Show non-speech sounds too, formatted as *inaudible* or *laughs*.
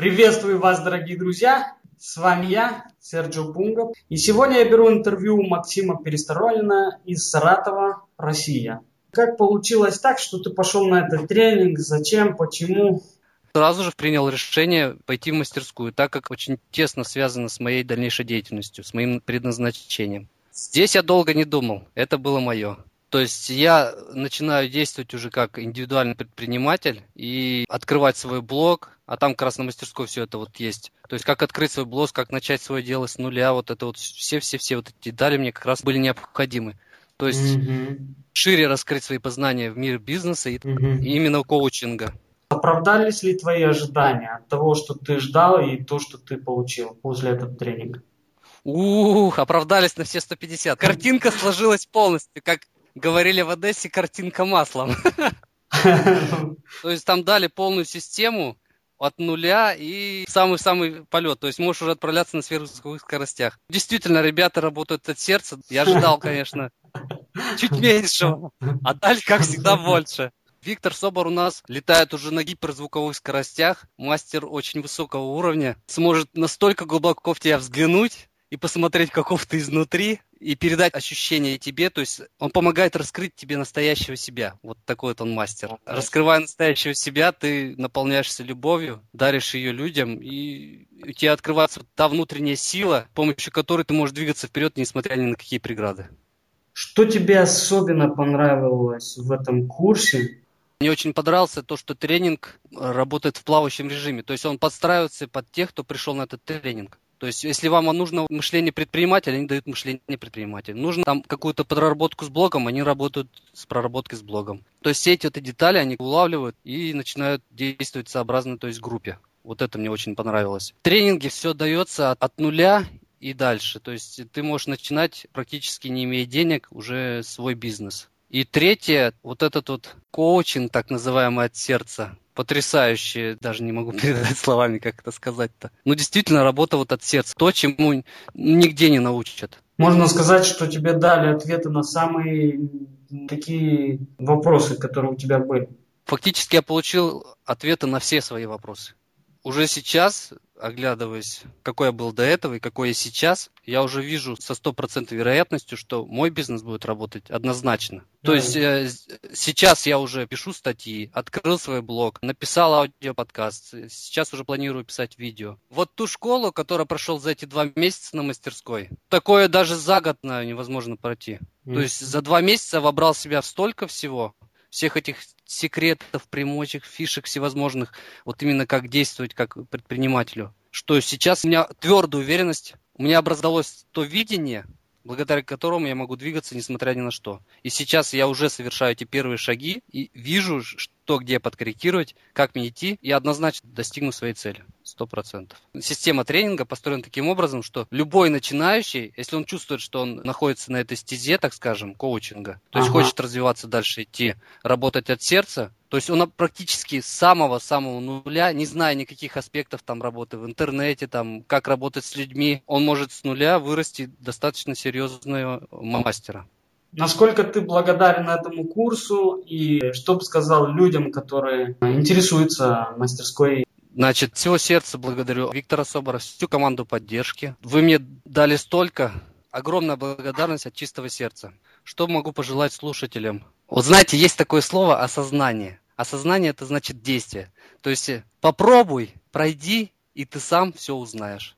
Приветствую вас, дорогие друзья! С вами я, Серджио Пунгов. И сегодня я беру интервью у Максима Пересторонина из Саратова, Россия. Как получилось так, что ты пошел на этот тренинг? Зачем? Почему? Сразу же принял решение пойти в мастерскую, так как очень тесно связано с моей дальнейшей деятельностью, с моим предназначением. Здесь я долго не думал, это было мое. То есть я начинаю действовать уже как индивидуальный предприниматель и открывать свой блог, а там как раз на мастерской все это вот есть. То есть как открыть свой блог, как начать свое дело с нуля, вот это вот все-все-все вот эти детали мне как раз были необходимы. То есть mm-hmm. шире раскрыть свои познания в мире бизнеса и, mm-hmm. и именно коучинга. Оправдались ли твои ожидания от того, что ты ждал и то, что ты получил после этого тренинга? Ух, оправдались на все 150. Картинка сложилась полностью, как говорили в Одессе, картинка маслом. *laughs* То есть там дали полную систему от нуля и самый-самый полет. То есть можешь уже отправляться на сверхзвуковых скоростях. Действительно, ребята работают от сердца. Я ожидал, конечно, чуть меньше, а дали, как всегда, больше. Виктор Собор у нас летает уже на гиперзвуковых скоростях, мастер очень высокого уровня, сможет настолько глубоко в тебя взглянуть, и посмотреть, каков ты изнутри, и передать ощущения тебе. То есть он помогает раскрыть тебе настоящего себя. Вот такой вот он мастер. Раскрывая настоящего себя, ты наполняешься любовью, даришь ее людям, и у тебя открывается та внутренняя сила, с помощью которой ты можешь двигаться вперед, несмотря ни на какие преграды. Что тебе особенно понравилось в этом курсе? Мне очень понравился то, что тренинг работает в плавающем режиме. То есть он подстраивается под тех, кто пришел на этот тренинг. То есть, если вам нужно мышление предпринимателя, они дают мышление предпринимателя. Нужно там какую-то проработку с блогом, они работают с проработкой с блогом. То есть, все эти вот детали они улавливают и начинают действовать сообразно, то есть, группе. Вот это мне очень понравилось. В тренинге все дается от, от нуля и дальше. То есть, ты можешь начинать практически не имея денег уже свой бизнес. И третье, вот этот вот коучинг, так называемый от сердца, потрясающее, даже не могу *laughs* передать словами, как это сказать-то. Ну, действительно, работа вот от сердца, то, чему нигде не научат. Можно сказать, что тебе дали ответы на самые такие вопросы, которые у тебя были. Фактически я получил ответы на все свои вопросы. Уже сейчас оглядываясь, какой я был до этого и какой я сейчас, я уже вижу со стопроцентной вероятностью, что мой бизнес будет работать однозначно. То есть э, сейчас я уже пишу статьи, открыл свой блог, написал аудиоподкаст, сейчас уже планирую писать видео. Вот ту школу, которая прошел за эти два месяца на мастерской, такое даже за год на невозможно пройти. Mm. То есть за два месяца вобрал себя в столько всего, всех этих секретов, примочек, фишек всевозможных, вот именно как действовать как предпринимателю. Что сейчас у меня твердая уверенность, у меня образовалось то видение, благодаря которому я могу двигаться, несмотря ни на что. И сейчас я уже совершаю эти первые шаги и вижу, что где подкорректировать, как мне идти, и однозначно достигну своей цели. Сто процентов. Система тренинга построена таким образом, что любой начинающий, если он чувствует, что он находится на этой стезе, так скажем, коучинга, то есть ага. хочет развиваться дальше, идти, работать от сердца, то есть он практически с самого-самого нуля, не зная никаких аспектов там работы в интернете, там, как работать с людьми, он может с нуля вырасти достаточно серьезного мастера. Насколько ты благодарен этому курсу и что бы сказал людям, которые интересуются мастерской? Значит, всего сердца благодарю Виктора Собора, всю команду поддержки. Вы мне дали столько, огромная благодарность от чистого сердца. Что могу пожелать слушателям? Вот знаете, есть такое слово осознание. Осознание это значит действие. То есть э, попробуй, пройди, и ты сам все узнаешь.